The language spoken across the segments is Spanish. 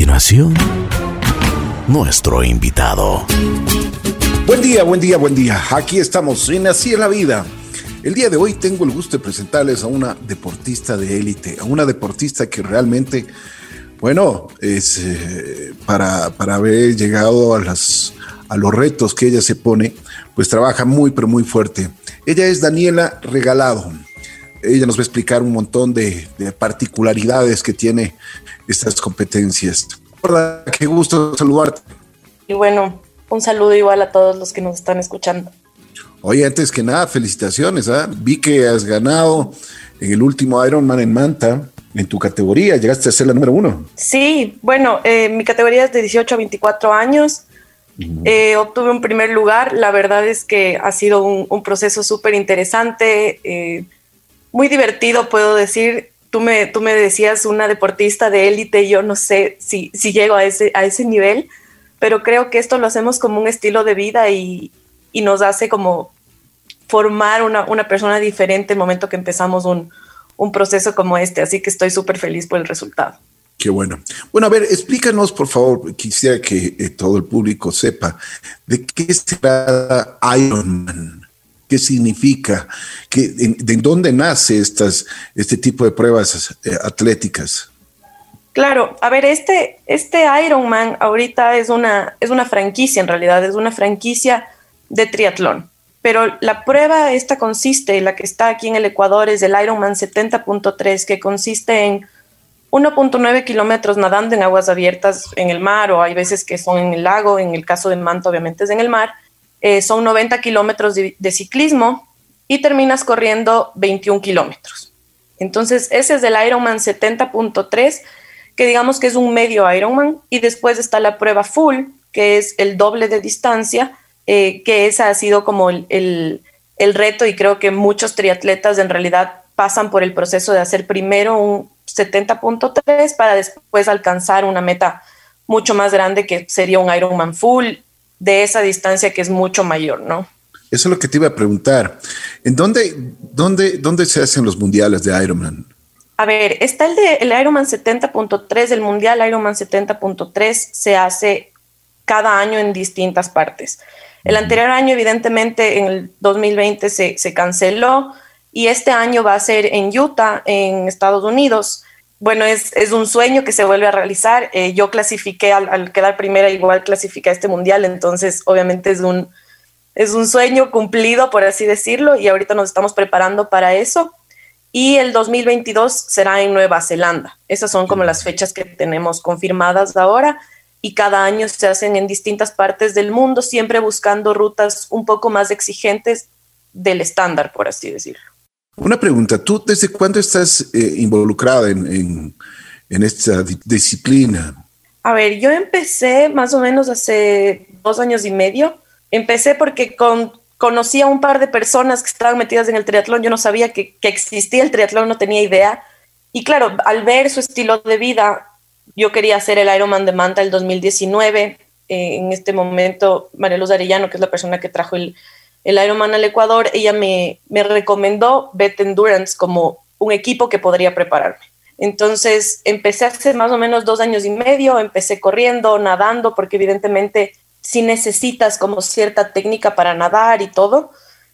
continuación, nuestro invitado. Buen día, buen día, buen día. Aquí estamos en Así en la Vida. El día de hoy tengo el gusto de presentarles a una deportista de élite, a una deportista que realmente, bueno, es eh, para, para haber llegado a, las, a los retos que ella se pone, pues trabaja muy, pero muy fuerte. Ella es Daniela Regalado. Ella nos va a explicar un montón de particularidades que tiene estas competencias. Hola, qué gusto saludarte. Y bueno, un saludo igual a todos los que nos están escuchando. Oye, antes que nada, felicitaciones. ¿ah? Vi que has ganado en el último Ironman en Manta, en tu categoría. Llegaste a ser la número uno. Sí, bueno, eh, mi categoría es de 18 a 24 años. Eh, obtuve un primer lugar. La verdad es que ha sido un, un proceso súper interesante, eh, muy divertido, puedo decir. Tú me, tú me decías una deportista de élite, yo no sé si, si llego a ese, a ese nivel, pero creo que esto lo hacemos como un estilo de vida y, y nos hace como formar una, una persona diferente el momento que empezamos un, un proceso como este. Así que estoy súper feliz por el resultado. Qué bueno. Bueno, a ver, explícanos, por favor, quisiera que eh, todo el público sepa de qué se trata Ironman, qué significa, qué, de, de, dónde nace estas, este tipo de pruebas eh, atléticas. Claro, a ver, este, este Ironman ahorita es una, es una franquicia, en realidad, es una franquicia de triatlón. Pero la prueba esta consiste, la que está aquí en el Ecuador, es el Ironman 70.3, que consiste en 1.9 kilómetros nadando en aguas abiertas en el mar o hay veces que son en el lago, en el caso de Manta obviamente es en el mar, eh, son 90 kilómetros de, ciclismo y terminas corriendo 21 kilómetros. Entonces ese es el Ironman 70.3, que digamos que es un medio Ironman y después está la prueba full, que es el doble de distancia, eh, que esa ha sido como el, el reto y creo que muchos triatletas en realidad pasan por el proceso de hacer primero un 70.3 para después alcanzar una meta mucho más grande que sería un Ironman full de esa distancia que es mucho mayor, ¿no? Eso es lo que te iba a preguntar. ¿En dónde, dónde, dónde se hacen los mundiales de Ironman? A ver, está el de el Ironman 70.3, el mundial Ironman 70.3 se hace cada año en distintas partes. El anterior año, evidentemente, en el 2020 se, se canceló y este año va a ser en Utah, en Estados Unidos. Bueno, es, es un sueño que se vuelve a realizar. Eh, yo clasifiqué al, al, quedar primera, igual clasifiqué a este mundial, entonces obviamente es un, es un sueño cumplido, por así decirlo, y ahorita nos estamos preparando para eso. Y el 2022 será en Nueva Zelanda. Esas son como las fechas que tenemos confirmadas ahora y cada año se hacen en distintas partes del mundo, siempre buscando rutas un poco más exigentes del estándar, por así decirlo. Una pregunta, ¿tú desde cuándo estás eh, involucrada en, esta disciplina? A ver, yo empecé más o menos hace dos años y medio. Empecé porque con, conocí a un par de personas que estaban metidas en el triatlón. Yo no sabía que, que existía el triatlón, no tenía idea. Y claro, al ver su estilo de vida, yo quería hacer el Ironman de Manta el 2019. Eh, en este momento, María Luz Arellano, que es la persona que trajo el, el Ironman al Ecuador, ella me, me recomendó Bet Endurance como un equipo que podría prepararme. Entonces empecé hace más o menos dos años y medio, empecé corriendo, nadando, porque evidentemente si sí necesitas como cierta técnica para nadar y todo.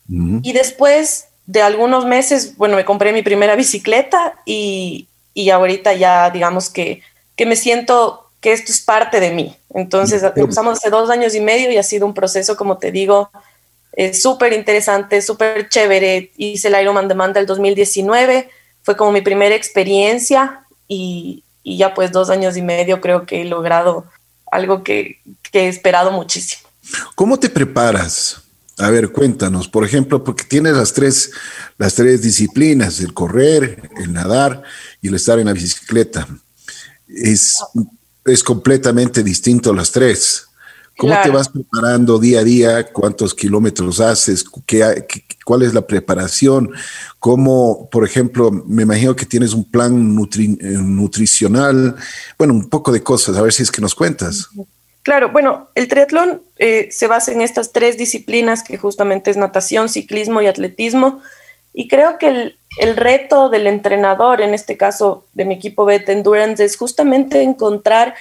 Uh -huh. Y después de algunos meses, bueno, me compré mi primera bicicleta y, y ahorita ya digamos que, que me siento que esto es parte de mí. Entonces empezamos hace dos años y medio y ha sido un proceso, como te digo, es súper interesante, súper chévere. Hice el Ironman de Manta el 2019, fue como mi primera experiencia y, y, ya pues dos años y medio creo que he logrado algo que, que he esperado muchísimo. ¿Cómo te preparas? A ver, cuéntanos, por ejemplo, porque tienes las tres, las tres disciplinas, el correr, el nadar y el estar en la bicicleta. Es, es completamente distinto las tres. ¿Cómo claro. te vas preparando día a día? ¿Cuántos kilómetros haces? ¿Qué, qué, ¿Cuál es la preparación? ¿Cómo, por ejemplo, me imagino que tienes un plan nutri eh, nutricional? Bueno, un poco de cosas, a ver si es que nos cuentas. Claro, bueno, el triatlón eh, se basa en estas tres disciplinas que justamente es natación, ciclismo y atletismo. Y creo que el, el reto del entrenador, en este caso de mi equipo Bet Endurance, es justamente encontrar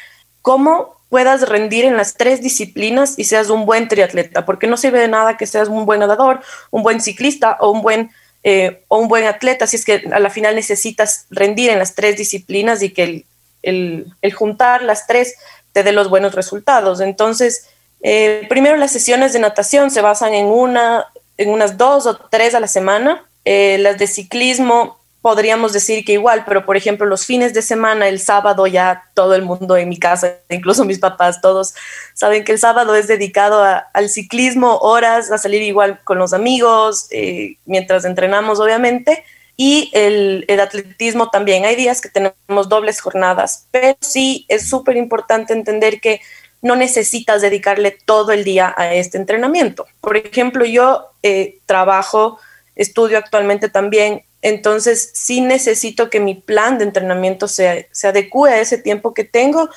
cómo puedas rendir en las tres disciplinas y seas un buen triatleta, porque no sirve de nada que seas un buen nadador, un buen ciclista o un buen, eh, o un buen atleta, si es que a la final necesitas rendir en las tres disciplinas y que el, juntar las tres te dé los buenos resultados. Entonces, eh, primero las sesiones de natación se basan en, una, en unas dos o tres a la semana. Eh, las de ciclismo podríamos decir que igual, pero por ejemplo los fines de semana, el sábado ya todo el mundo en mi casa, incluso mis papás, todos saben que el sábado es dedicado al ciclismo, horas, a salir igual con los amigos, eh, mientras entrenamos obviamente, y el, el, atletismo también. Hay días que tenemos dobles jornadas, pero sí es súper importante entender que no necesitas dedicarle todo el día a este entrenamiento. Por ejemplo, yo eh, trabajo, estudio actualmente también entonces, sí necesito que mi plan de entrenamiento se, se adecue a ese tiempo que tengo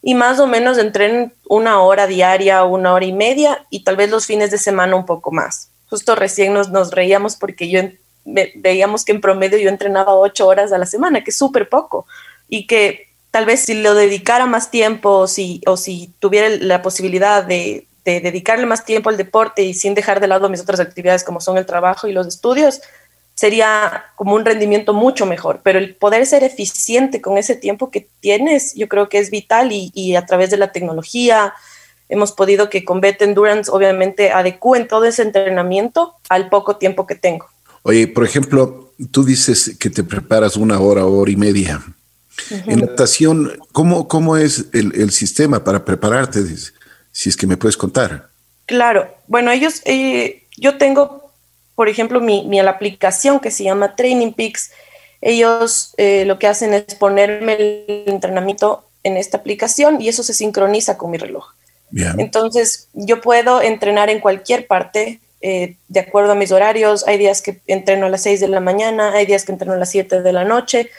y más o menos entrenen una hora diaria, una hora y media y tal vez los fines de semana un poco más. Justo recién nos, nos reíamos porque yo veíamos que en promedio yo entrenaba ocho horas a la semana, que es súper poco y que tal vez si lo dedicara más tiempo o si, o si tuviera la posibilidad de dedicarle más tiempo al deporte y sin dejar de lado mis otras actividades como son el trabajo y los estudios, sería como un rendimiento mucho mejor, pero el poder ser eficiente con ese tiempo que tienes, yo creo que es vital y, a través de la tecnología hemos podido que con Bet Endurance obviamente adecúen todo ese entrenamiento al poco tiempo que tengo. Oye, por ejemplo, tú dices que te preparas una hora, hora y media. En natación, ¿cómo, cómo es el, sistema para prepararte? Si es que me puedes contar. Claro, bueno, ellos, eh, yo tengo por ejemplo, mi, mi la aplicación que se llama Training Peaks, ellos eh, lo que hacen es ponerme el entrenamiento en esta aplicación y eso se sincroniza con mi reloj. Entonces, yo puedo entrenar en cualquier parte eh, de acuerdo a mis horarios. Hay días que entreno a las 6 de la mañana, hay días que entreno a las 7 de la noche,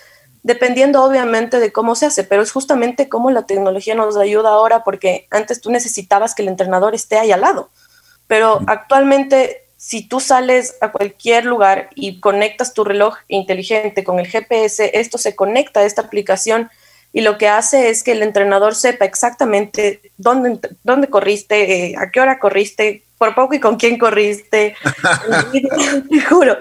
dependiendo obviamente de cómo se hace, pero es justamente cómo la tecnología nos ayuda ahora, porque antes tú necesitabas que el entrenador esté ahí al lado, pero actualmente si tú sales a cualquier lugar y conectas tu reloj inteligente con el GPS, esto se conecta a esta aplicación y lo que hace es que el entrenador sepa exactamente dónde, dónde corriste, eh, a qué hora corriste, por poco y con quién corriste, te juro,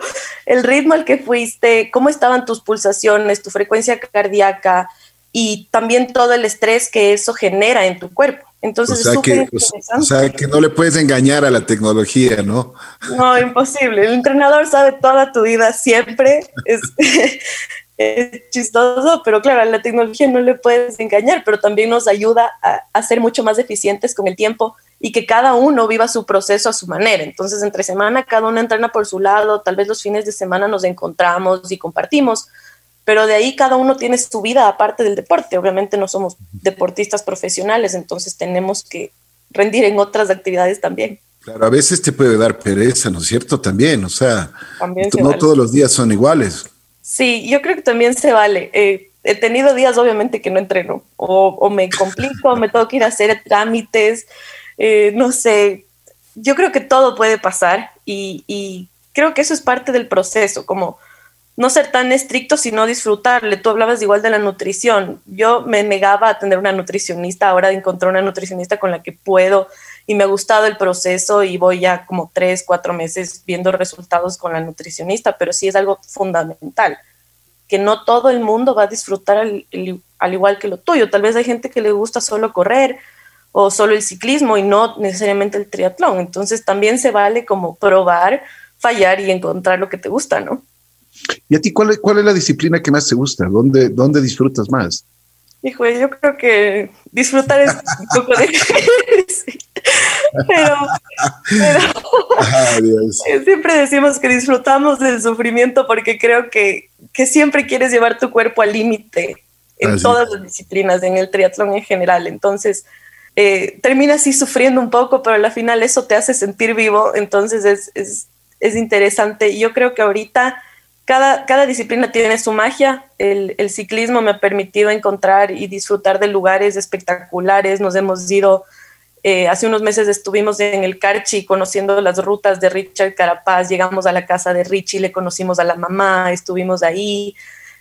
el ritmo al que fuiste, cómo estaban tus pulsaciones, tu frecuencia cardíaca y también todo el estrés que eso genera en tu cuerpo. Entonces o sea, que, o sea, que no le puedes engañar a la tecnología, ¿no? No, imposible. El entrenador sabe toda tu vida siempre. Es, es, chistoso, pero claro, a la tecnología no le puedes engañar, pero también nos ayuda a, a, ser mucho más eficientes con el tiempo y que cada uno viva su proceso a su manera. Entonces, entre semana cada uno entrena por su lado, tal vez los fines de semana nos encontramos y compartimos, pero de ahí cada uno tiene su vida aparte del deporte. Obviamente no somos deportistas profesionales, entonces tenemos que rendir en otras actividades también. Claro, a veces te puede dar pereza, ¿no es cierto? También, o sea, no todos los días son iguales. Sí, yo creo que también se vale. Eh, he tenido días, obviamente, que no entreno, o, me complico, me tengo que ir a hacer trámites, eh, no sé. Yo creo que todo puede pasar y, y creo que eso es parte del proceso, como no ser tan estricto, sino disfrutarle. Tú hablabas igual de la nutrición. Yo me negaba a tener una nutricionista, ahora encontré una nutricionista con la que puedo y me ha gustado el proceso y voy ya como tres, cuatro meses viendo resultados con la nutricionista, pero sí es algo fundamental, que no todo el mundo va a disfrutar al, al igual que lo tuyo. Tal vez hay gente que le gusta solo correr o solo el ciclismo y no necesariamente el triatlón. Entonces también se vale como probar, fallar y encontrar lo que te gusta, ¿no? ¿Y a ti cuál, cuál es la disciplina que más te gusta? ¿Dónde, dónde disfrutas más? Hijo, yo creo que disfrutar es un poco de... pero, siempre decimos que disfrutamos del sufrimiento porque creo que, que siempre quieres llevar tu cuerpo al límite en ah, todas las disciplinas, en el triatlón en general. Entonces, eh, terminas así sufriendo un poco, pero al final eso te hace sentir vivo, entonces es, es, es interesante. Yo creo que ahorita cada, disciplina tiene su magia. El, ciclismo me ha permitido encontrar y disfrutar de lugares espectaculares. Nos hemos ido, eh, hace unos meses estuvimos en el Carchi conociendo las rutas de Richard Carapaz. Llegamos a la casa de Richie, le conocimos a la mamá, estuvimos ahí.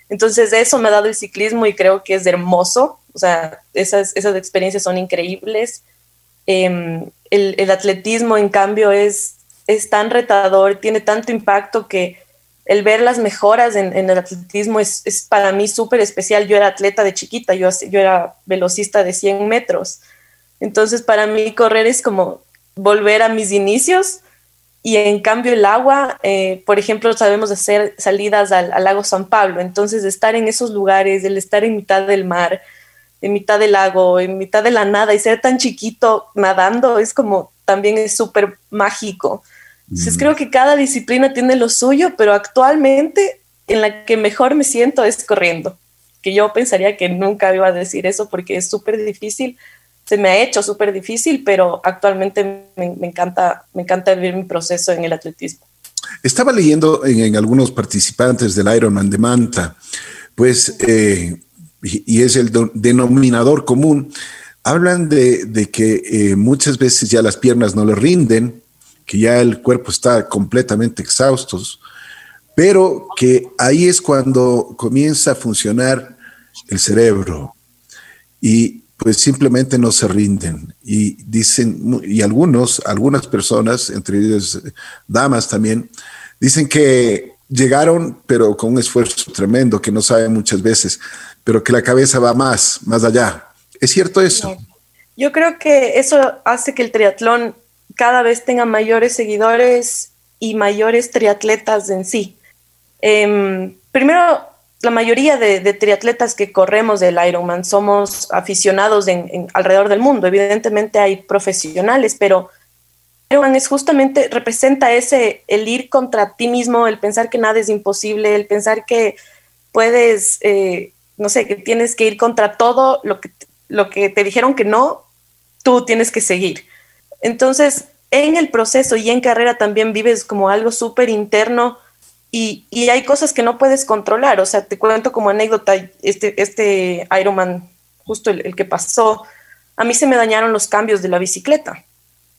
Entonces eso me ha dado el ciclismo y creo que es hermoso. O sea, esas, esas experiencias son increíbles. Em, el, el, atletismo, en cambio, es, es tan retador, tiene tanto impacto que el ver las mejoras en, el atletismo es, para mí súper especial. Yo era atleta de chiquita, yo, era velocista de 100 metros. Entonces, para mí correr es como volver a mis inicios y en cambio el agua, eh, por ejemplo, sabemos hacer salidas al, lago San Pablo, entonces estar en esos lugares, el estar en mitad del mar, en mitad del lago, en mitad de la nada y ser tan chiquito nadando es como también es súper mágico. Entonces creo que cada disciplina tiene lo suyo, pero actualmente en la que mejor me siento es corriendo, que yo pensaría que nunca iba a decir eso porque es súper difícil, se me ha hecho súper difícil, pero actualmente me, encanta, me encanta vivir mi proceso en el atletismo. Estaba leyendo en, algunos participantes del Ironman de Manta, pues, eh, y, es el denominador común, hablan de, que eh, muchas veces ya las piernas no le rinden, que ya el cuerpo está completamente exhausto, pero que ahí es cuando comienza a funcionar el cerebro. Y pues simplemente no se rinden. Y dicen, y algunos, algunas personas, entre ellas damas también, dicen que llegaron, pero con un esfuerzo tremendo, que no saben muchas veces, pero que la cabeza va más, más allá. ¿Es cierto eso? Yo creo que eso hace que el triatlón cada vez tenga mayores seguidores y mayores triatletas en sí. Em, primero, la mayoría de, triatletas que corremos del Ironman somos aficionados alrededor del mundo. Evidentemente hay profesionales, pero Ironman es justamente, representa ese, el ir contra ti mismo, el pensar que nada es imposible, el pensar que puedes, eh, no sé, que tienes que ir contra todo lo que te dijeron que no, tú tienes que seguir. Entonces, en el proceso y en carrera también vives como algo súper interno y, hay cosas que no puedes controlar. O sea, te cuento como anécdota, este, este Ironman, justo el, que pasó, a mí se me dañaron los cambios de la bicicleta.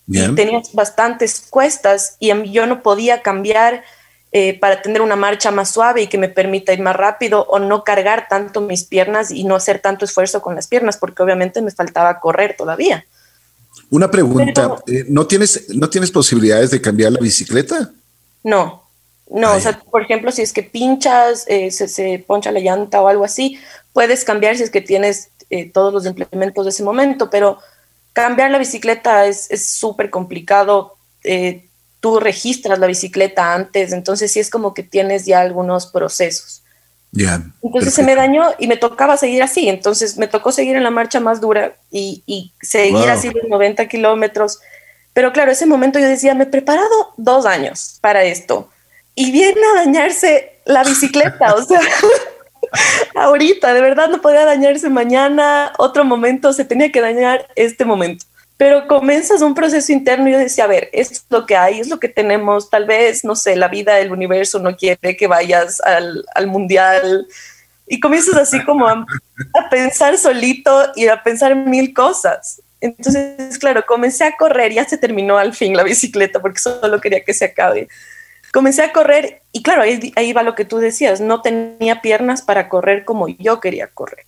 Bien. tenía bastantes cuestas y yo no podía cambiar eh, para tener una marcha más suave y que me permita ir más rápido o no cargar tanto mis piernas y no hacer tanto esfuerzo con las piernas, porque obviamente me faltaba correr todavía. Una pregunta, eh, ¿no, tienes, ¿no tienes posibilidades de cambiar la bicicleta? No, no, o sea, por ejemplo, si es que pinchas, eh, se, poncha la llanta o algo así, puedes cambiar si es que tienes eh, todos los implementos de ese momento, pero cambiar la bicicleta es súper complicado. Eh, tú registras la bicicleta antes, entonces sí es como que tienes ya algunos procesos. Ya. entonces se me dañó y me tocaba seguir así, entonces me tocó seguir en la marcha más dura y, seguir así los 90 kilómetros. Pero claro, ese momento yo decía, me he preparado dos años para esto y viene a dañarse la bicicleta, o sea, ahorita, de verdad no podía dañarse mañana, otro momento, se tenía que dañar este momento. Pero comienzas un proceso interno y yo decía, a ver, es lo que hay, es lo que tenemos, tal vez, no sé, la vida, el universo no quiere que vayas al, al mundial. Y comienzas así como a, a pensar solito y a pensar mil cosas. Entonces, claro, comencé a correr, ya se terminó al fin la bicicleta porque solo quería que se acabe comencé a correr y claro, ahí, ahí, va lo que tú decías, no tenía piernas para correr como yo quería correr,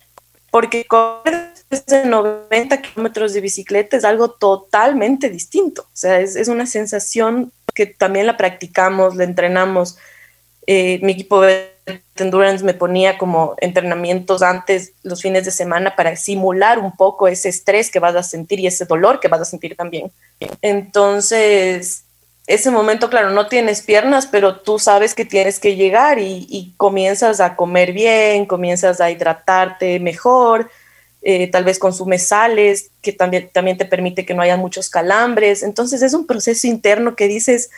porque correr desde 90 kilómetros de bicicleta es algo totalmente distinto, o sea, es, es una sensación que también la practicamos, la entrenamos. Eh, mi equipo de endurance me ponía como entrenamientos antes los fines de semana para simular un poco ese estrés que vas a sentir y ese dolor que vas a sentir también. Entonces, ese momento, claro, no tienes piernas, pero tú sabes que tienes que llegar y, comienzas a comer bien, comienzas a hidratarte mejor, eh, tal vez consumes sales, que también, también te permite que no haya muchos calambres. Entonces es un proceso interno que dices,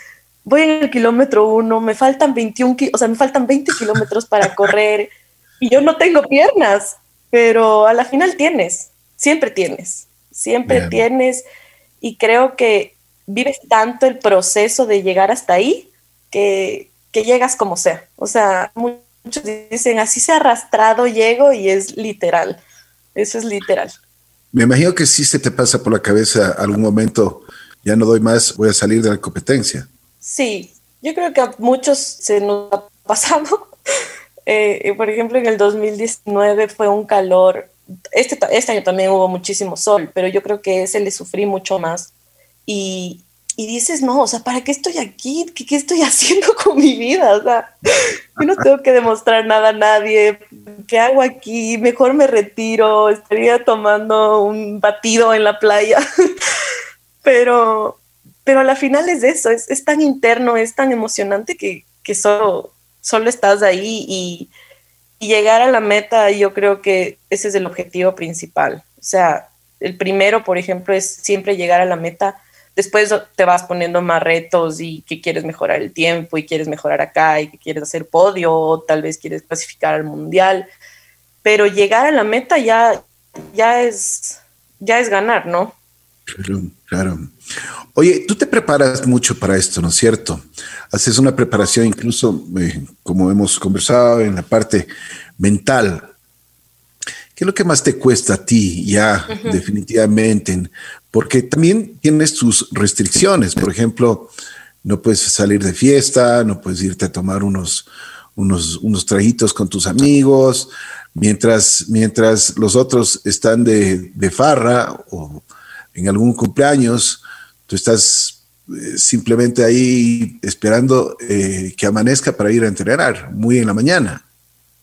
voy en el kilómetro uno, me faltan 21, o sea, me faltan 20 kilómetros para correr y yo no tengo piernas, pero a la final tienes, siempre tienes, siempre tienes y creo que vives tanto el proceso de llegar hasta ahí que, llegas como sea. O sea, muchos dicen, así se ha arrastrado, llego y es literal. Eso es literal. Me imagino que sí se te pasa por la cabeza algún momento, ya no doy más, voy a salir de la competencia. Sí, yo creo que a muchos se nos ha pasado. Eh, por ejemplo, en el 2019 fue un calor este, este año también hubo muchísimo sol, pero yo creo que ese le sufrí mucho más. Y, y dices, no, o sea, ¿para qué estoy aquí? ¿Qué, ¿Qué, estoy haciendo con mi vida? O sea, yo no tengo que demostrar nada a nadie. ¿Qué hago aquí? Mejor me retiro, estaría tomando un batido en la playa. pero, pero a la final es eso, es, es tan interno, es tan emocionante que, que solo, solo estás ahí y, y llegar a la meta, yo creo que ese es el objetivo principal. O sea, el primero, por ejemplo, es siempre llegar a la meta. Después te vas poniendo más retos y que quieres mejorar el tiempo y quieres mejorar acá y que quieres hacer podio o tal vez quieres clasificar al mundial. Pero llegar a la meta ya, ya, es, ya es ganar, ¿no? Claro, claro. Oye, tú te preparas mucho para esto, ¿no es cierto? Haces una preparación incluso, eh, como hemos conversado, en la parte mental. ¿Qué es lo que más te cuesta a ti ya definitivamente? Porque también tienes tus restricciones. Por ejemplo, no puedes salir de fiesta, no puedes irte a tomar unos, unos, unos trajitos con tus amigos, mientras, mientras los otros están de, de farra o en algún cumpleaños, tú estás eh, simplemente ahí esperando eh, que amanezca para ir a entrenar, muy en la mañana.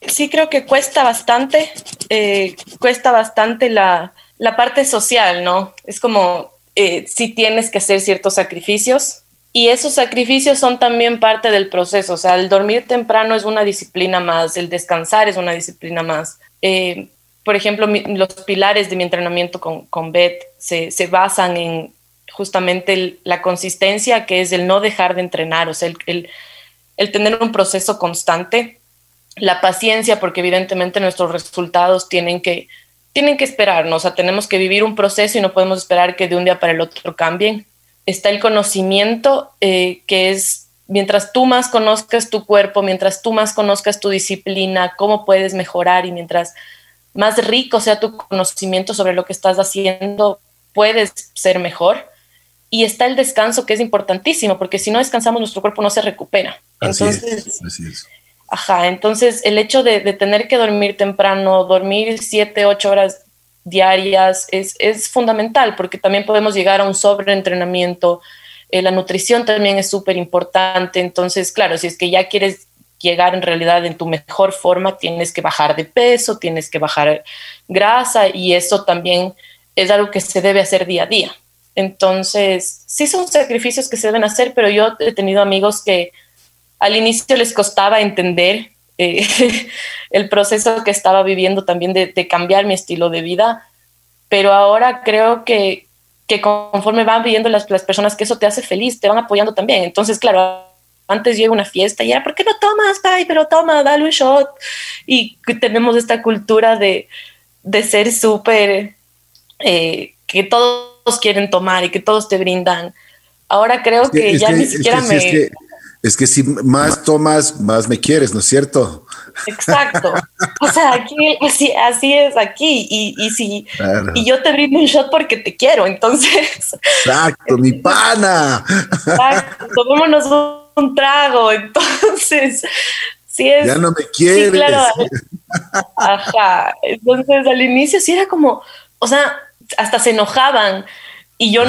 Sí, creo que cuesta bastante, eh, cuesta bastante la, la, parte social, ¿no? Es como si tienes que hacer ciertos sacrificios y esos sacrificios son también parte del proceso, o sea, el dormir temprano es una disciplina más, el descansar es una disciplina más por ejemplo, los pilares de mi entrenamiento con, con Beth se, se basan en justamente la consistencia, que es el no dejar de entrenar, o sea, el, el, tener un proceso constante, la paciencia, porque evidentemente nuestros resultados tienen que, tienen que esperarnos, o sea, tenemos que vivir un proceso y no podemos esperar que de un día para el otro cambien. Está el conocimiento, eh, que es mientras tú más conozcas tu cuerpo, mientras tú más conozcas tu disciplina, cómo puedes mejorar y mientras más rico sea tu conocimiento sobre lo que estás haciendo, puedes ser mejor. Y está el descanso, que es importantísimo, porque si no descansamos, nuestro cuerpo no se recupera. entonces, Ajá, entonces el hecho de, tener que dormir temprano, dormir siete, ocho horas diarias, es, es fundamental, porque también podemos llegar a un sobreentrenamiento. Eh, la nutrición también es súper importante. Entonces, claro, si es que ya quieres llegar en realidad en tu mejor forma, tienes que bajar de peso, tienes que bajar grasa y eso también es algo que se debe hacer día a día. Entonces, sí son sacrificios que se deben hacer, pero yo he tenido amigos que al inicio les costaba entender eh, el proceso que estaba viviendo también de, cambiar mi estilo de vida, pero ahora creo que, que conforme van viviendo las, las personas que eso te hace feliz, te van apoyando también. Entonces, claro, antes llega una fiesta y era, ¿por qué no tomas, Pai? Pero toma, dale un shot. Y tenemos esta cultura de, de ser súper, eh, que todos quieren tomar y que todos te brindan. Ahora creo que, ya ni siquiera me... Es que, si más tomas, más me quieres, ¿no es cierto? Exacto. O sea, aquí así, así es aquí. Y, y si y yo te brindo un shot porque te quiero, entonces. Exacto, mi pana. Exacto. Tomémonos un un trago, entonces, sí es... Ya no me quieres. Sí, claro. Ajá, entonces al inicio sí era como, o sea, hasta se enojaban y yo,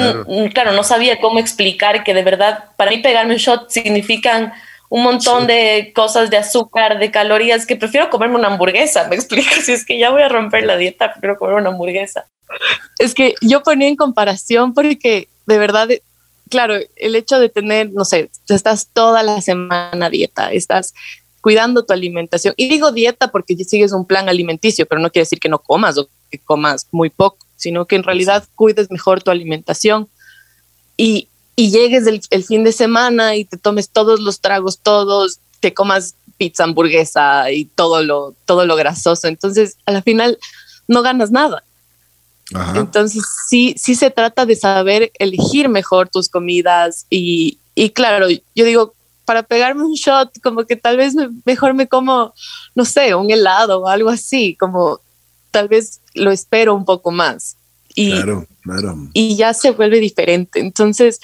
claro. no sabía cómo explicar que de verdad para mí pegarme un shot significan un montón de cosas de azúcar, de calorías, que prefiero comerme una hamburguesa, me explico, si es que ya voy a romper la dieta, prefiero comer una hamburguesa. Es que yo ponía en comparación porque de verdad claro, el hecho de tener, no sé, estás toda la semana a dieta, estás cuidando tu alimentación. Y digo dieta porque sigues un plan alimenticio, pero no quiere decir que no comas o que comas muy poco, sino que en realidad cuides mejor tu alimentación y, y llegues el, el, fin de semana y te tomes todos los tragos, todos, te comas pizza, hamburguesa y todo lo, todo lo grasoso. Entonces, a la final no ganas nada. Entonces, sí, sí se trata de saber elegir mejor tus comidas y, y claro, yo digo, para pegarme un shot, como que tal vez mejor me como, no sé, un helado o algo así, como tal vez lo espero un poco más. Y, claro, claro. Y ya se vuelve diferente. Entonces,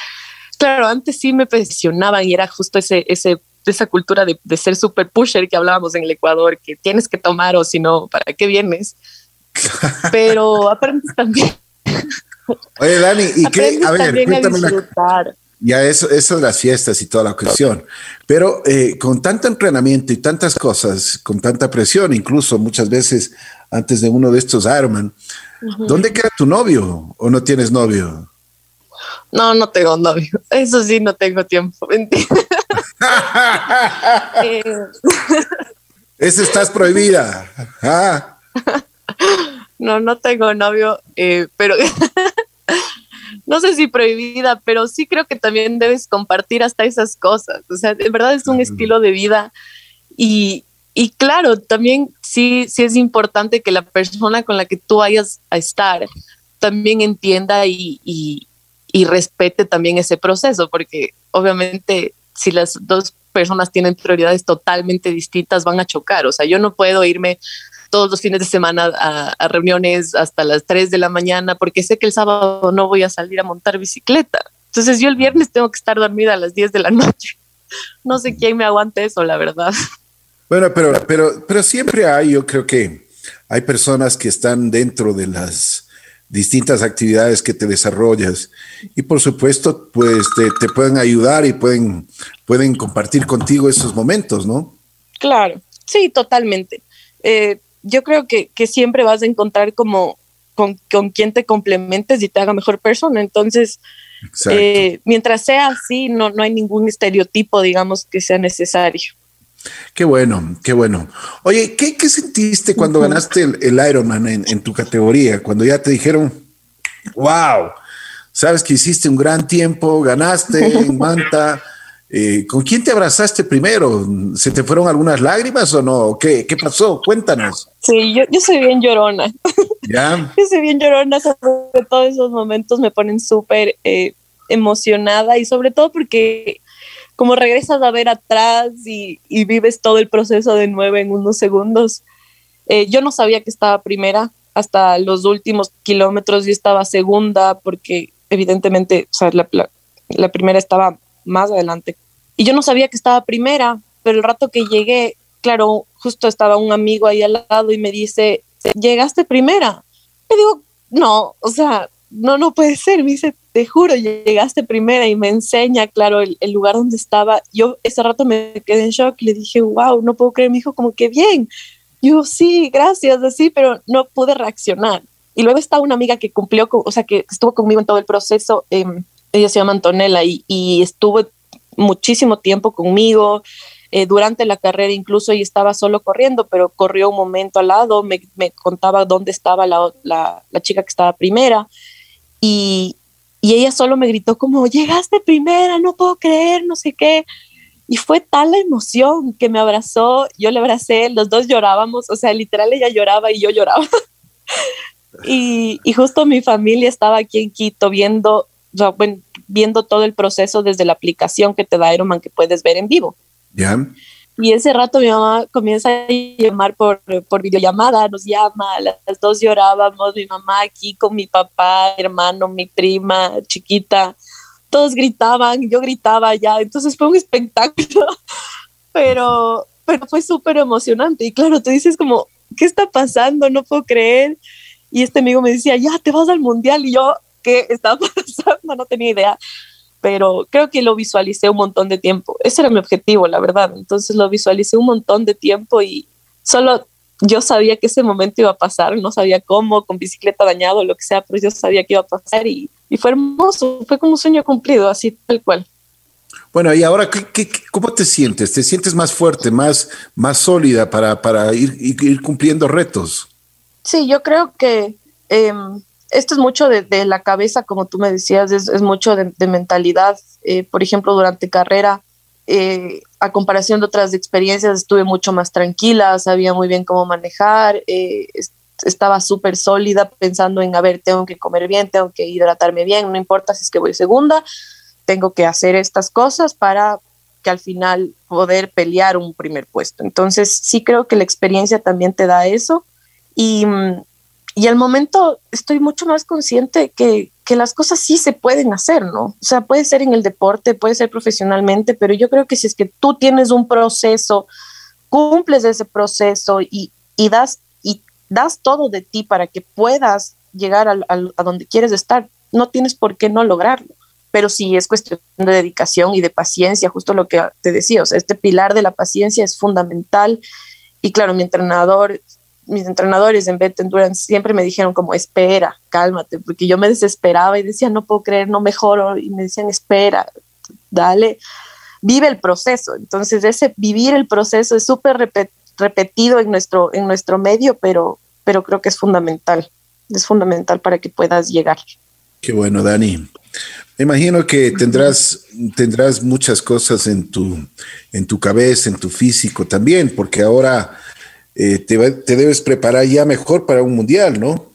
claro, antes sí me presionaban y era justo ese, ese, esa cultura de, de ser super pusher que hablábamos en el Ecuador, que tienes que tomar o si no, ¿para qué vienes? pero aprendes también. Oye, Dani, ¿y qué? A ver, cuéntame la, ya eso, eso de las fiestas y toda la cuestión. Pero eh, con tanto entrenamiento y tantas cosas, con tanta presión, incluso muchas veces antes de uno de estos Ironman, ¿dónde queda tu novio o no tienes novio? No, no tengo novio. Eso sí, no tengo tiempo. Mentira. eh. Estás prohibida. Ah. No, no tengo novio, eh, pero no sé si prohibida, pero sí creo que también debes compartir hasta esas cosas. O sea, de verdad es un estilo de vida y, y claro, también sí, sí es importante que la persona con la que tú vayas a estar también entienda y, y, respete también ese proceso, porque obviamente si las dos personas tienen prioridades totalmente distintas, van a chocar. O sea, yo no puedo irme todos los fines de semana a, reuniones hasta las 3 de la mañana porque sé que el sábado no voy a salir a montar bicicleta. Entonces yo el viernes tengo que estar dormida a las 10 de la noche. No sé quién me aguante eso, la verdad. Bueno, pero, pero, pero siempre hay, yo creo que hay personas que están dentro de las distintas actividades que te desarrollas y por supuesto pues te, te pueden ayudar y pueden, pueden compartir contigo esos momentos, ¿no? Claro, sí, totalmente. Eh, yo creo que, que siempre vas a encontrar como con, con quien te complementes y te haga mejor persona. Entonces, eh, mientras sea así, no, no hay ningún estereotipo, digamos, que sea necesario. Qué bueno, qué bueno. Oye, ¿qué, qué sentiste cuando ganaste el, el Ironman en, en, tu categoría? Cuando ya te dijeron, wow, sabes que hiciste un gran tiempo, ganaste en Manta. Eh, ¿Con quién te abrazaste primero? ¿Se te fueron algunas lágrimas o no? ¿Qué, qué pasó? Cuéntanos. Sí, yo, yo soy bien llorona. ¿Ya? yo soy bien llorona, sobre todos esos momentos me ponen súper eh, emocionada y sobre todo porque como regresas a ver atrás y, vives todo el proceso de nuevo en unos segundos. Eh, yo no sabía que estaba primera, hasta los últimos kilómetros yo estaba segunda porque evidentemente, o la, la primera estaba más adelante y yo no sabía que estaba primera, pero el rato que llegué, claro, justo estaba un amigo ahí al lado y me dice, ¿llegaste primera? Le digo, no, o sea, no, no puede ser. Me dice, te juro, llegaste primera y me enseña, claro, el, lugar donde estaba. Yo ese rato me quedé en shock y le dije, wow, no puedo creer. Me dijo, como que bien. Yo, sí, gracias, así, pero no pude reaccionar. Y luego está una amiga que cumplió, con, o sea, que estuvo conmigo en todo el proceso. Eh, ella se llama Antonella y, y estuvo muchísimo tiempo conmigo. Eh, durante la carrera incluso y estaba solo corriendo, pero corrió un momento al lado, me, me contaba dónde estaba la, la, la, chica que estaba primera y, y ella solo me gritó como, llegaste primera, no puedo creer, no sé qué. Y fue tal la emoción que me abrazó, yo le abracé, los dos llorábamos, o sea, literal ella lloraba y yo lloraba. y, y, justo mi familia estaba aquí en Quito viendo, viendo todo el proceso desde la aplicación que te da Ironman que puedes ver en vivo. Ya. Y ese rato mi mamá comienza a llamar por, por videollamada, nos llama, las dos llorábamos, mi mamá aquí con mi papá, mi hermano, mi prima, chiquita, todos gritaban, yo gritaba ya, entonces fue un espectáculo, pero, pero fue súper emocionante y claro, tú dices como, ¿qué está pasando? No puedo creer. Y este amigo me decía, ya te vas al mundial y yo, qué estaba pasando, no tenía idea, pero creo que lo visualicé un montón de tiempo. Ese era mi objetivo, la verdad. Entonces lo visualicé un montón de tiempo y solo yo sabía que ese momento iba a pasar, no sabía cómo, con bicicleta dañado, lo que sea, pero yo sabía que iba a pasar y, y fue hermoso, fue como un sueño cumplido, así tal cual. Bueno, y ahora, ¿qué, qué, cómo te sientes? ¿Te sientes más fuerte, más, más sólida para, para ir, ir, cumpliendo retos? Sí, yo creo que eh, esto es mucho de, de, la cabeza, como tú me decías, es, es mucho de, de mentalidad. Eh, por ejemplo, durante carrera, eh, a comparación de otras experiencias, estuve mucho más tranquila, sabía muy bien cómo manejar, eh, estaba súper sólida pensando en, a ver, tengo que comer bien, tengo que hidratarme bien, no importa si es que voy segunda, tengo que hacer estas cosas para que al final poder pelear un primer puesto. Entonces, sí creo que la experiencia también te da eso. Y, y al momento estoy mucho más consciente que, que las cosas sí se pueden hacer, ¿no? O sea, puede ser en el deporte, puede ser profesionalmente, pero yo creo que si es que tú tienes un proceso, cumples ese proceso y, y das y das todo de ti para que puedas llegar a donde quieres estar, no tienes por qué no lograrlo pero sí es cuestión de dedicación y de paciencia, justo lo que te decía, o sea, este pilar de la paciencia es fundamental y claro, mi entrenador, mis entrenadores en Bet Endurance siempre me dijeron como espera, cálmate, porque yo me desesperaba y decía no puedo creer, no mejoro y me decían espera, dale, vive el proceso. Entonces ese vivir el proceso es súper repetido en nuestro, en nuestro medio, pero, pero creo que es fundamental, es fundamental para que puedas llegar. Qué bueno, Dani. Me imagino que tendrás, tendrás muchas cosas en tu, en tu cabeza, en tu físico también, porque ahora eh, te, debes preparar ya mejor para un mundial, ¿no?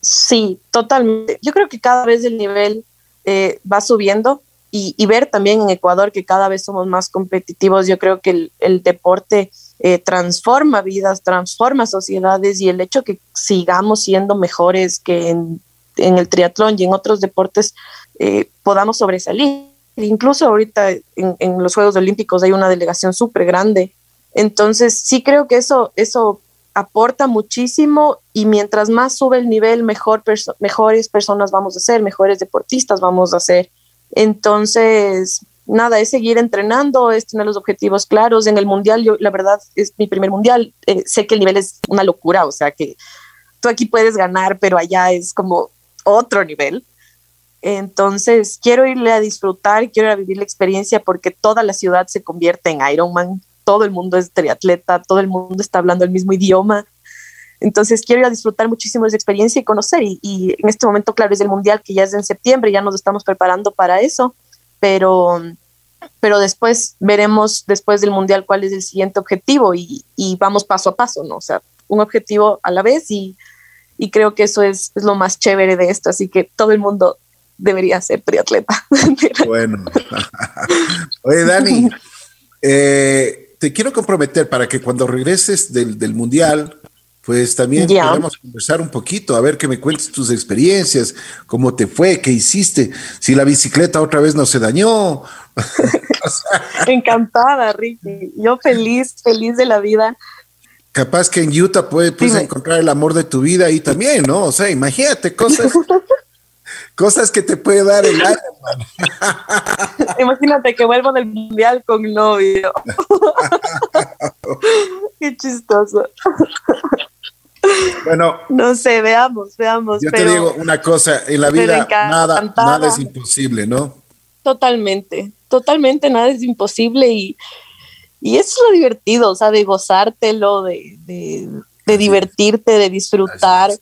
Sí, totalmente. Yo creo que cada vez el nivel eh, va subiendo y, ver también en Ecuador que cada vez somos más competitivos. Yo creo que el, deporte eh, transforma vidas, transforma sociedades y el hecho que sigamos siendo mejores que en, en el triatlón y en otros deportes eh, podamos sobresalir. Incluso ahorita en, los Juegos Olímpicos hay una delegación súper grande. Entonces, sí creo que eso, eso aporta muchísimo y mientras más sube el nivel, mejor mejores personas vamos a ser, mejores deportistas vamos a ser. Entonces, nada, es seguir entrenando, es tener los objetivos claros. En el mundial, yo la verdad es mi primer mundial, eh, sé que el nivel es una locura, o sea que tú aquí puedes ganar, pero allá es como otro nivel. Entonces, quiero irle a disfrutar, quiero a vivir la experiencia porque toda la ciudad se convierte en Ironman, todo el mundo es triatleta, todo el mundo está hablando el mismo idioma. Entonces, quiero ir a disfrutar muchísimo esa experiencia y conocer. Y, en este momento, claro, es el Mundial que ya es en septiembre, ya nos estamos preparando para eso, pero, pero después veremos, después del Mundial, cuál es el siguiente objetivo y, vamos paso a paso, ¿no? O sea, un objetivo a la vez y, creo que eso es, es, lo más chévere de esto. Así que todo el mundo debería ser triatleta. Bueno. Oye, Dani, eh, te quiero comprometer para que cuando regreses del, Mundial, pues también podamos conversar un poquito, a ver que me cuentes tus experiencias, cómo te fue, qué hiciste, si la bicicleta otra vez no se dañó. Encantada, Ricky. Yo feliz, feliz de la vida. Capaz que en Utah puedes, encontrar el amor de tu vida ahí también, ¿no? O sea, imagínate cosas Cosas que te puede dar el Ironman. Imagínate que vuelvo del mundial con novio. Qué chistoso. Bueno, no sé, veamos, veamos. Yo te digo una cosa, en la vida nada, nada es imposible, ¿no? Totalmente, totalmente nada es imposible y, y eso es lo divertido, o sea, de gozártelo, de, de divertirte, de disfrutar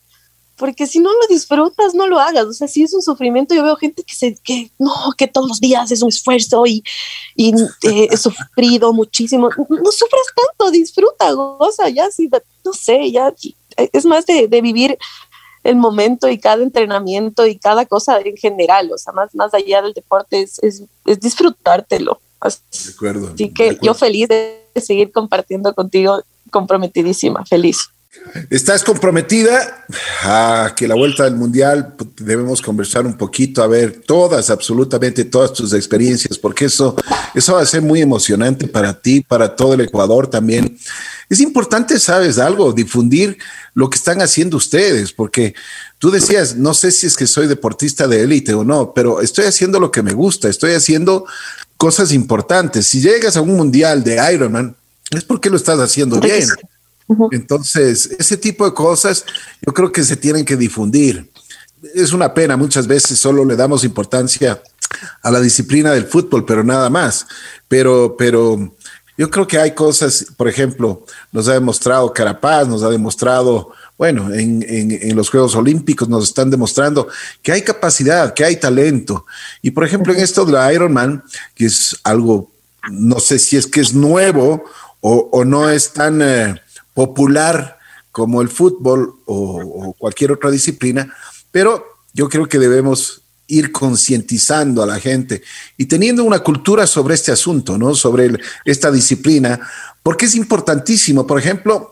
porque si no lo disfrutas, no lo hagas. O sea, si es un sufrimiento, yo veo gente que se, que no, que todos los días es un esfuerzo y, y eh, he sufrido muchísimo. No sufras tanto, disfruta, goza, ya, sí, no sé, ya, es más de, vivir el momento y cada entrenamiento y cada cosa en general, o sea, más, más allá del deporte es, es, disfrutártelo. De acuerdo. Así que yo feliz de seguir compartiendo contigo, comprometidísima, feliz. ¿Estás comprometida a que la vuelta del mundial debemos conversar un poquito, a ver todas, absolutamente todas tus experiencias, porque eso, eso va a ser muy emocionante para ti, para todo el Ecuador también. Es importante, sabes, algo, difundir lo que están haciendo ustedes, porque tú decías, no sé si es que soy deportista de élite o no, pero estoy haciendo lo que me gusta, estoy haciendo cosas importantes. Si llegas a un mundial de Ironman, es porque lo estás haciendo bien. Entonces, ese tipo de cosas yo creo que se tienen que difundir. Es una pena, muchas veces solo le damos importancia a la disciplina del fútbol, pero nada más. Pero, pero yo creo que hay cosas, por ejemplo, nos ha demostrado Carapaz, nos ha demostrado, bueno, en, en, los Juegos Olímpicos nos están demostrando que hay capacidad, que hay talento. Y por ejemplo, en esto de la Ironman, que es algo, no sé si es que es nuevo o, o no es tan... Eh, popular como el fútbol o, cualquier otra disciplina, pero yo creo que debemos ir concientizando a la gente y teniendo una cultura sobre este asunto, ¿no? Sobre esta disciplina, porque es importantísimo. Por ejemplo,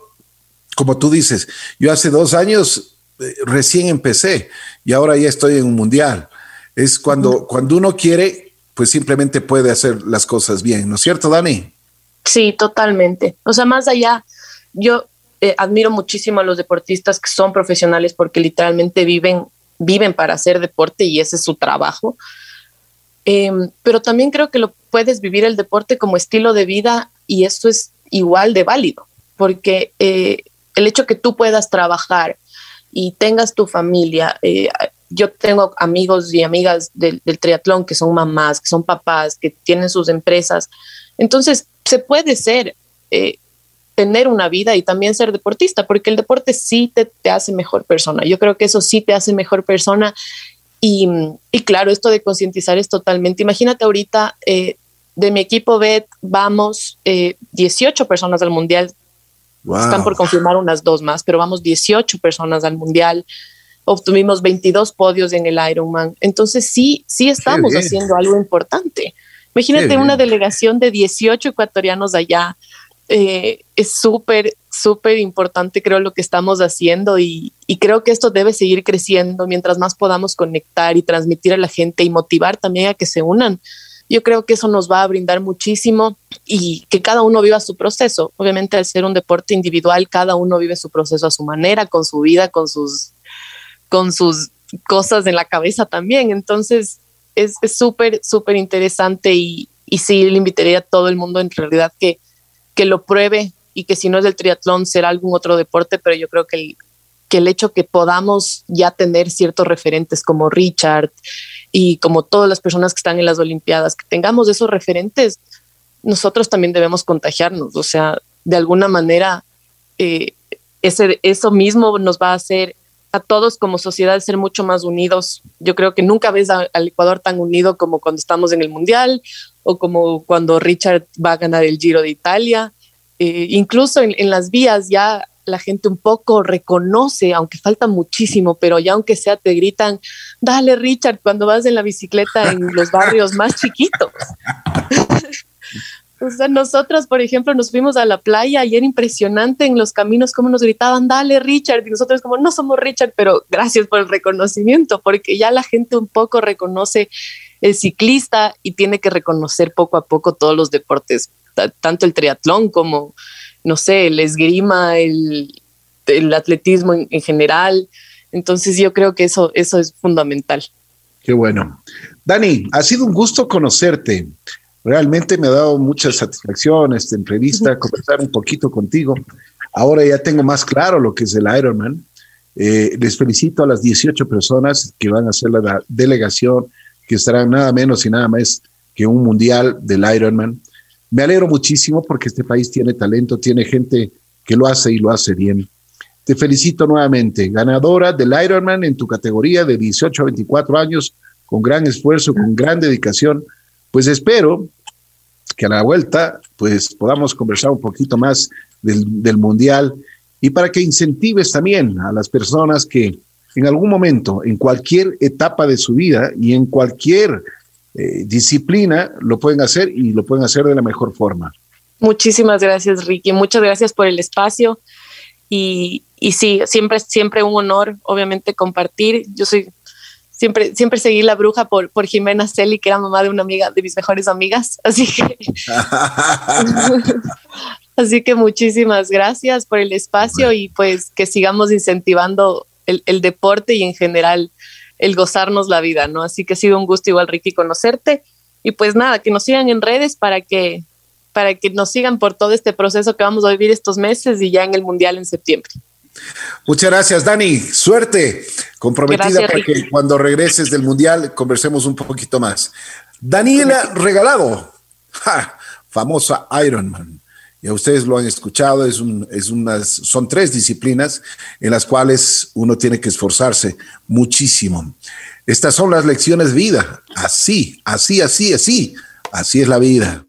como tú dices, yo hace dos años eh, recién empecé y ahora ya estoy en un mundial. Es cuando, cuando uno quiere, pues simplemente puede hacer las cosas bien, ¿no es cierto, Dani? Sí, totalmente. O sea, más allá yo eh, admiro muchísimo a los deportistas que son profesionales porque literalmente viven, viven para hacer deporte y ese es su trabajo. Em, pero también creo que lo puedes vivir el deporte como estilo de vida y eso es igual de válido, porque eh, el hecho que tú puedas trabajar y tengas tu familia, eh, yo tengo amigos y amigas del, triatlón que son mamás, que son papás, que tienen sus empresas. Entonces, se puede ser, tener una vida y también ser deportista, porque el deporte sí te, te, hace mejor persona. Yo creo que eso sí te hace mejor persona. Y, y claro, esto de concientizar es totalmente. Imagínate ahorita, eh, de mi equipo BET, vamos 18 eh, personas al mundial. Están por confirmar unas dos más, pero vamos 18 personas al mundial obtuvimos 22 podios en el Ironman. Entonces sí, sí estamos haciendo algo importante. Imagínate una delegación de 18 ecuatorianos allá. Eh, es súper, súper importante, creo, lo que estamos haciendo y, creo que esto debe seguir creciendo mientras más podamos conectar y transmitir a la gente y motivar también a que se unan. Yo creo que eso nos va a brindar muchísimo y que cada uno viva su proceso. Obviamente, al ser un deporte individual, cada uno vive su proceso a su manera, con su vida, con sus con sus cosas en la cabeza también. Entonces es súper, súper interesante y, y sí le invitaría a todo el mundo en realidad que, que lo pruebe y que si no es del triatlón será algún otro deporte, pero yo creo que el, que el hecho que podamos ya tener ciertos referentes como Richard y como todas las personas que están en las Olimpiadas, que tengamos esos referentes, nosotros también debemos contagiarnos. O sea, de alguna manera, eh, ese, eso mismo nos va a hacer a todos como sociedad ser mucho más unidos. Yo creo que nunca ves al Ecuador tan unido como cuando estamos en el Mundial o como cuando Richard va a ganar el Giro de Italia. Eh, incluso en, las vías ya la gente un poco reconoce, aunque falta muchísimo, pero ya aunque sea te gritan, dale Richard cuando vas en la bicicleta en los barrios más chiquitos. O sea, nosotros, por ejemplo, nos fuimos a la playa y era impresionante en los caminos cómo nos gritaban, dale Richard, y nosotros como, no somos Richard, pero gracias por el reconocimiento, porque ya la gente un poco reconoce el ciclista y tiene que reconocer poco a poco todos los deportes, tanto el triatlón como, no sé, el esgrima, el, atletismo en, en, general. Entonces yo creo que eso, eso es fundamental. Qué bueno. Dani, ha sido un gusto conocerte. Realmente me ha dado mucha satisfacción esta entrevista, conversar un poquito contigo. Ahora ya tengo más claro lo que es el Ironman. Eh, les felicito a las 18 personas que van a hacer la delegación, que estarán nada menos y nada más que un mundial del Ironman. Me alegro muchísimo porque este país tiene talento, tiene gente que lo hace y lo hace bien. Te felicito nuevamente, ganadora del Ironman en tu categoría de 18 a 24 años, con gran esfuerzo, con gran dedicación. Pues espero que a la vuelta pues podamos conversar un poquito más del, mundial y para que incentives también a las personas que en algún momento, en cualquier etapa de su vida y en cualquier eh, disciplina, lo pueden hacer y lo pueden hacer de la mejor forma. Muchísimas gracias, Ricky. Muchas gracias por el espacio. Y, y sí, siempre, siempre un honor, obviamente, compartir. Yo soy siempre, siempre seguí la bruja por, por Jimena Celi, que era mamá de una amiga, de mis mejores amigas. Así que, así que muchísimas gracias por el espacio y pues que sigamos incentivando el, el, deporte y en general el gozarnos la vida, ¿no? Así que ha sido un gusto igual, Ricky, conocerte. Y pues nada, que nos sigan en redes para que, para que nos sigan por todo este proceso que vamos a vivir estos meses y ya en el Mundial en septiembre. Muchas gracias, Dani. Suerte. Comprometida para que cuando regreses del Mundial conversemos un poquito más. Daniela Regalado, famosa Ironman. Ya ustedes lo han escuchado, es, un, es unas, son tres disciplinas en las cuales uno tiene que esforzarse muchísimo. Estas son las lecciones de vida. Así, así, así, así. Así es la vida.